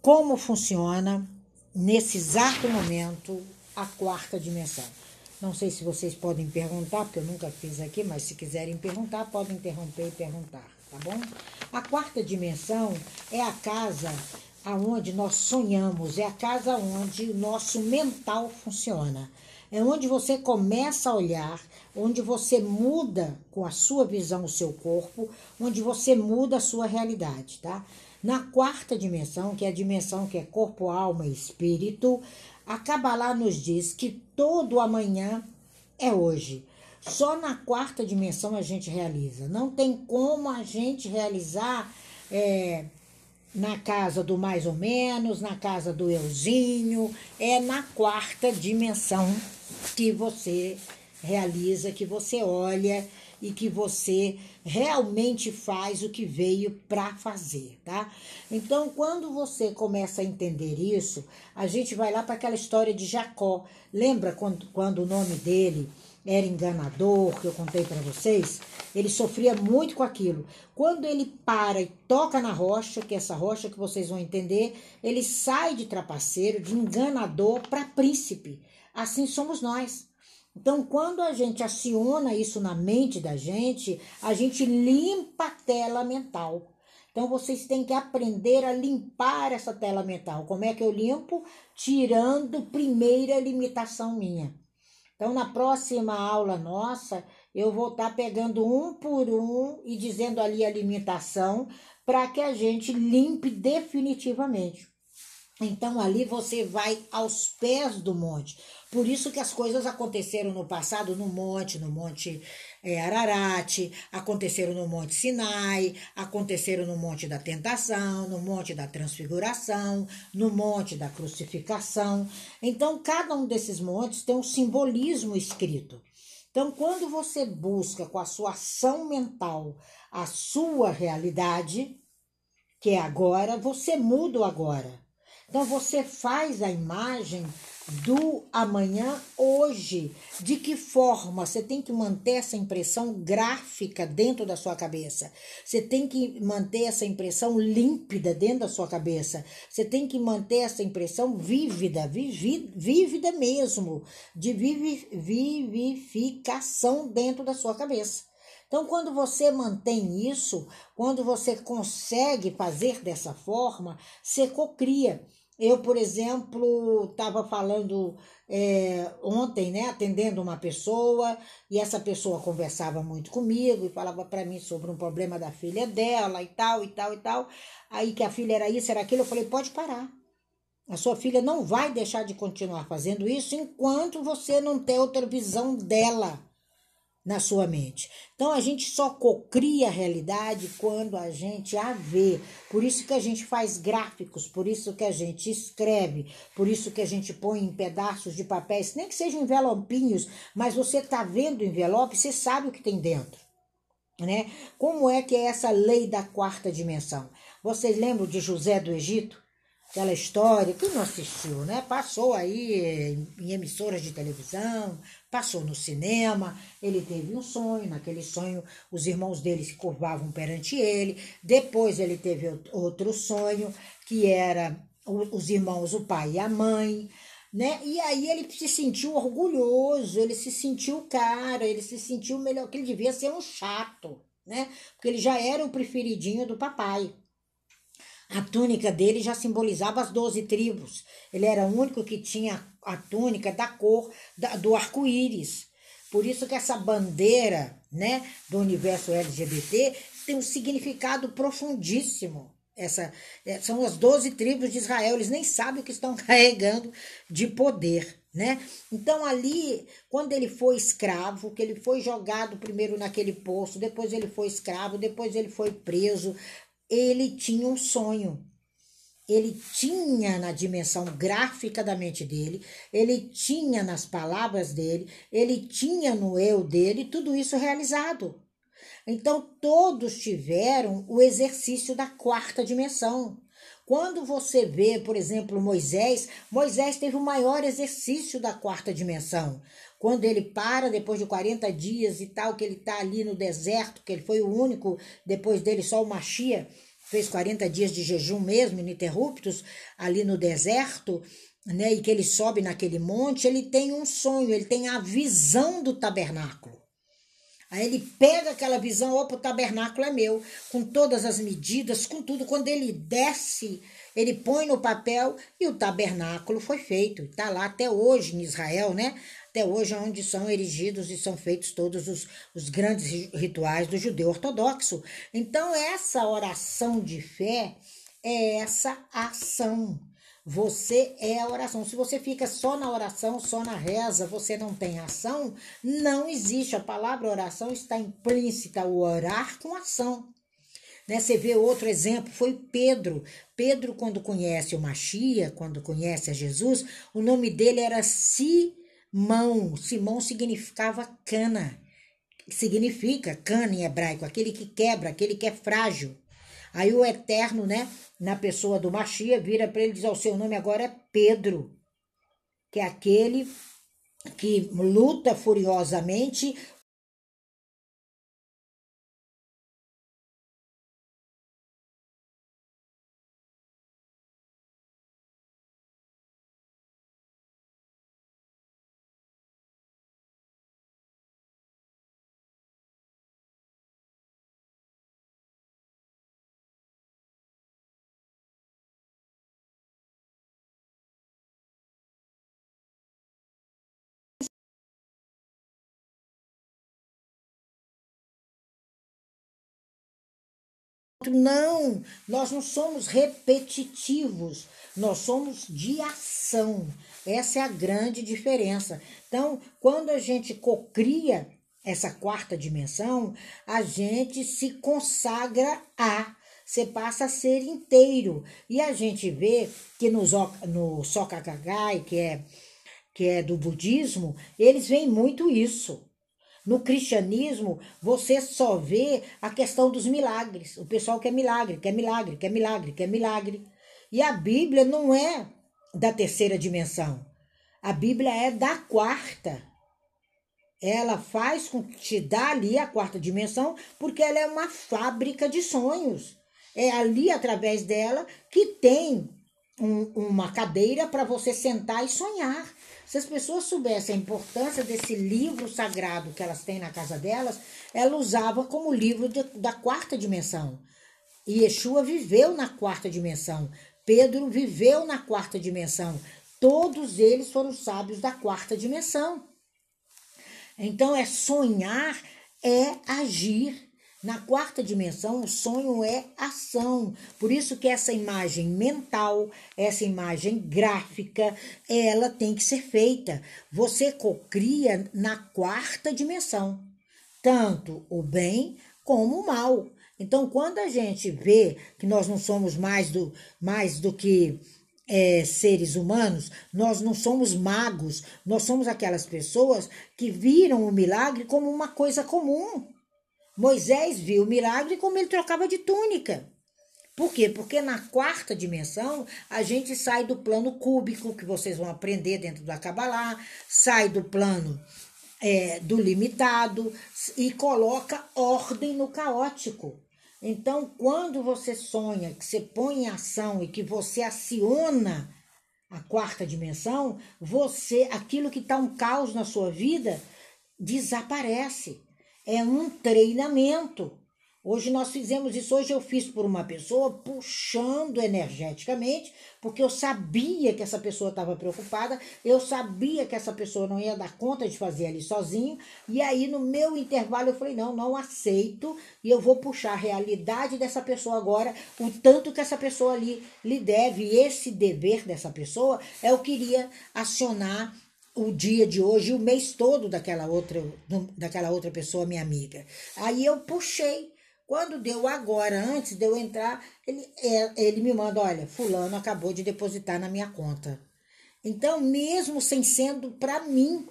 como funciona nesse exato momento a quarta dimensão. Não sei se vocês podem perguntar, porque eu nunca fiz aqui, mas se quiserem perguntar, podem interromper e perguntar, tá bom? A quarta dimensão é a casa aonde nós sonhamos, é a casa onde o nosso mental funciona. É onde você começa a olhar, onde você muda com a sua visão o seu corpo, onde você muda a sua realidade, tá? Na quarta dimensão, que é a dimensão que é corpo, alma e espírito, a Kabbalah nos diz que todo amanhã é hoje. Só na quarta dimensão a gente realiza. Não tem como a gente realizar é, na casa do mais ou menos, na casa do euzinho. É na quarta dimensão que você realiza, que você olha e que você realmente faz o que veio para fazer, tá? Então, quando você começa a entender isso, a gente vai lá para aquela história de Jacó. Lembra quando, quando o nome dele era enganador, que eu contei para vocês? Ele sofria muito com aquilo. Quando ele para e toca na rocha, que é essa rocha que vocês vão entender, ele sai de trapaceiro, de enganador para príncipe. Assim somos nós. Então, quando a gente aciona isso na mente da gente, a gente limpa a tela mental. Então, vocês têm que aprender a limpar essa tela mental. Como é que eu limpo? Tirando primeira limitação minha. Então, na próxima aula nossa, eu vou estar pegando um por um e dizendo ali a limitação para que a gente limpe definitivamente. Então, ali você vai aos pés do monte. Por isso que as coisas aconteceram no passado no monte, no monte é, aconteceram no monte Sinai, aconteceram no monte da tentação, no monte da transfiguração, no monte da crucificação. Então, cada um desses montes tem um simbolismo escrito. Então, quando você busca com a sua ação mental a sua realidade, que é agora, você muda o agora. Então, você faz a imagem do amanhã hoje. De que forma? Você tem que manter essa impressão gráfica dentro da sua cabeça. Você tem que manter essa impressão límpida dentro da sua cabeça. Você tem que manter essa impressão vívida, vivi, vívida mesmo, de vivi, vivificação dentro da sua cabeça. Então, quando você mantém isso, quando você consegue fazer dessa forma, você cocria. Eu, por exemplo, estava falando é, ontem, né, atendendo uma pessoa, e essa pessoa conversava muito comigo e falava para mim sobre um problema da filha dela e tal, e tal, e tal. Aí que a filha era isso, era aquilo, eu falei: pode parar. A sua filha não vai deixar de continuar fazendo isso enquanto você não ter outra visão dela na sua mente. Então a gente só cocria a realidade quando a gente a vê. Por isso que a gente faz gráficos, por isso que a gente escreve, por isso que a gente põe em pedaços de papéis, nem que sejam envelopinhos, mas você está vendo o envelope, você sabe o que tem dentro. Né? Como é que é essa lei da quarta dimensão? Vocês lembram de José do Egito? Aquela história, quem não assistiu, né? Passou aí em emissoras de televisão, passou no cinema, ele teve um sonho, naquele sonho os irmãos dele se curvavam perante ele, depois ele teve outro sonho, que era os irmãos, o pai e a mãe, né? E aí ele se sentiu orgulhoso, ele se sentiu cara, ele se sentiu melhor, que ele devia ser um chato, né? Porque ele já era o preferidinho do papai. A túnica dele já simbolizava as doze tribos. Ele era o único que tinha a túnica da cor da, do arco-íris. Por isso que essa bandeira né, do universo LGBT tem um significado profundíssimo. Essa, é, são as doze tribos de Israel, eles nem sabem o que estão carregando de poder. Né? Então ali, quando ele foi escravo, que ele foi jogado primeiro naquele poço, depois ele foi escravo, depois ele foi preso, ele tinha um sonho. Ele tinha na dimensão gráfica da mente dele, ele tinha nas palavras dele, ele tinha no eu dele tudo isso realizado. Então, todos tiveram o exercício da quarta dimensão. Quando você vê, por exemplo, Moisés, Moisés teve o maior exercício da quarta dimensão. Quando ele para, depois de 40 dias e tal, que ele está ali no deserto, que ele foi o único, depois dele só o Machia, fez 40 dias de jejum mesmo, ininterruptos, ali no deserto, né, e que ele sobe naquele monte, ele tem um sonho, ele tem a visão do tabernáculo. Aí ele pega aquela visão, opa, o tabernáculo é meu, com todas as medidas, com tudo. Quando ele desce, ele põe no papel e o tabernáculo foi feito. Está lá até hoje em Israel, né? Até hoje onde são erigidos e são feitos todos os, os grandes rituais do judeu ortodoxo. Então, essa oração de fé é essa ação você é a oração. Se você fica só na oração, só na reza, você não tem ação, não existe. A palavra oração está implícita, o orar com ação. Né? Você vê outro exemplo, foi Pedro. Pedro, quando conhece o Machia, quando conhece a Jesus, o nome dele era Simão. Simão significava cana. Significa cana em hebraico, aquele que quebra, aquele que é frágil. Aí o Eterno, né, na pessoa do Machia, vira para ele e diz: O seu nome agora é Pedro, que é aquele que luta furiosamente Não, nós não somos repetitivos, nós somos de ação. Essa é a grande diferença. Então, quando a gente cocria essa quarta dimensão, a gente se consagra a, você passa a ser inteiro. E a gente vê que no, no Sokakagai, que é, que é do budismo, eles veem muito isso. No cristianismo, você só vê a questão dos milagres. O pessoal quer milagre, quer milagre, quer milagre, quer milagre. E a Bíblia não é da terceira dimensão. A Bíblia é da quarta. Ela faz com que te dá ali a quarta dimensão, porque ela é uma fábrica de sonhos. É ali, através dela, que tem um, uma cadeira para você sentar e sonhar. Se as pessoas soubessem a importância desse livro sagrado que elas têm na casa delas, ela usava como livro de, da quarta dimensão. E Yeshua viveu na quarta dimensão. Pedro viveu na quarta dimensão. Todos eles foram sábios da quarta dimensão. Então, é sonhar, é agir. Na quarta dimensão, o sonho é ação. Por isso que essa imagem mental, essa imagem gráfica, ela tem que ser feita. Você cocria na quarta dimensão, tanto o bem como o mal. Então, quando a gente vê que nós não somos mais do, mais do que é, seres humanos, nós não somos magos, nós somos aquelas pessoas que viram o milagre como uma coisa comum. Moisés viu o milagre como ele trocava de túnica. Por quê? Porque na quarta dimensão a gente sai do plano cúbico, que vocês vão aprender dentro do Kabbalah, sai do plano é, do limitado e coloca ordem no caótico. Então, quando você sonha, que você põe em ação e que você aciona a quarta dimensão, você, aquilo que está um caos na sua vida, desaparece é um treinamento. Hoje nós fizemos isso, hoje eu fiz por uma pessoa puxando energeticamente, porque eu sabia que essa pessoa estava preocupada, eu sabia que essa pessoa não ia dar conta de fazer ali sozinho, e aí no meu intervalo eu falei: não, não aceito, e eu vou puxar a realidade dessa pessoa agora, o tanto que essa pessoa ali lhe deve, e esse dever dessa pessoa é o que iria acionar o dia de hoje, o mês todo daquela outra, daquela outra pessoa, minha amiga. Aí eu puxei. Quando deu agora, antes de eu entrar, ele, é, ele me manda: olha, Fulano acabou de depositar na minha conta. Então, mesmo sem sendo para mim,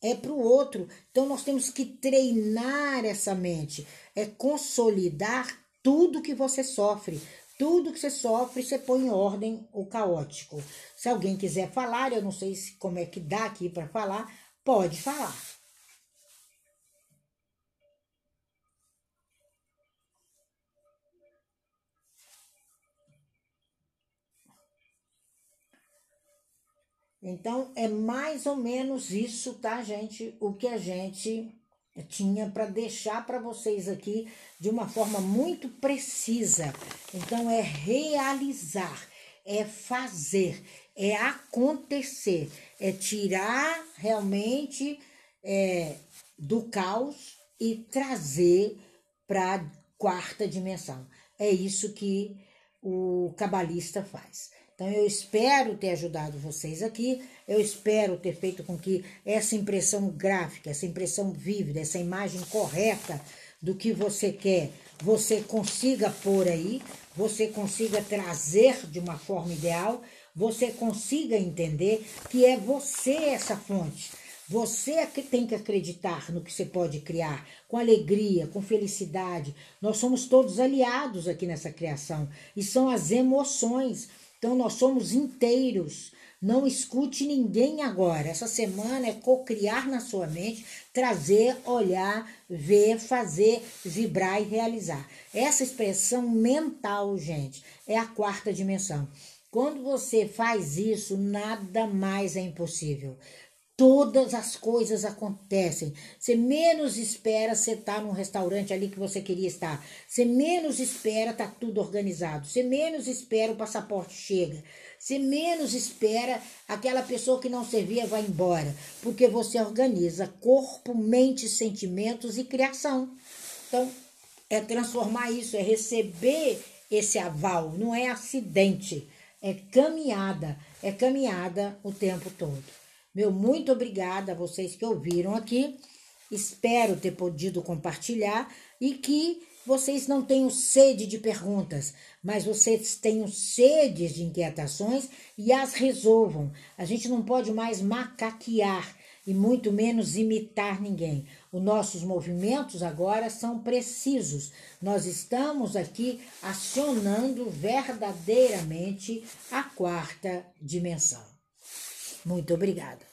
é para o outro. Então, nós temos que treinar essa mente, é consolidar tudo que você sofre. Tudo que você sofre, você põe em ordem o caótico. Se alguém quiser falar, eu não sei se, como é que dá aqui para falar, pode falar. Então, é mais ou menos isso, tá, gente? O que a gente tinha para deixar para vocês aqui de uma forma muito precisa. Então, é realizar, é fazer, é acontecer, é tirar realmente é, do caos e trazer para a quarta dimensão. É isso que o cabalista faz. Então eu espero ter ajudado vocês aqui, eu espero ter feito com que essa impressão gráfica, essa impressão vívida, essa imagem correta do que você quer, você consiga pôr aí, você consiga trazer de uma forma ideal, você consiga entender que é você essa fonte. Você é que tem que acreditar no que você pode criar, com alegria, com felicidade. Nós somos todos aliados aqui nessa criação e são as emoções. Então nós somos inteiros. Não escute ninguém agora. Essa semana é co-criar na sua mente, trazer, olhar, ver, fazer, vibrar e realizar. Essa expressão mental, gente, é a quarta dimensão. Quando você faz isso, nada mais é impossível todas as coisas acontecem. Você menos espera, você tá num restaurante ali que você queria estar. Você menos espera, tá tudo organizado. Você menos espera, o passaporte chega. Você menos espera, aquela pessoa que não servia vai embora. Porque você organiza corpo, mente, sentimentos e criação. Então, é transformar isso, é receber esse aval. Não é acidente, é caminhada. É caminhada o tempo todo. Meu muito obrigada a vocês que ouviram aqui. Espero ter podido compartilhar e que vocês não tenham sede de perguntas, mas vocês tenham sede de inquietações e as resolvam. A gente não pode mais macaquear e muito menos imitar ninguém. Os nossos movimentos agora são precisos. Nós estamos aqui acionando verdadeiramente a quarta dimensão. Muito obrigada.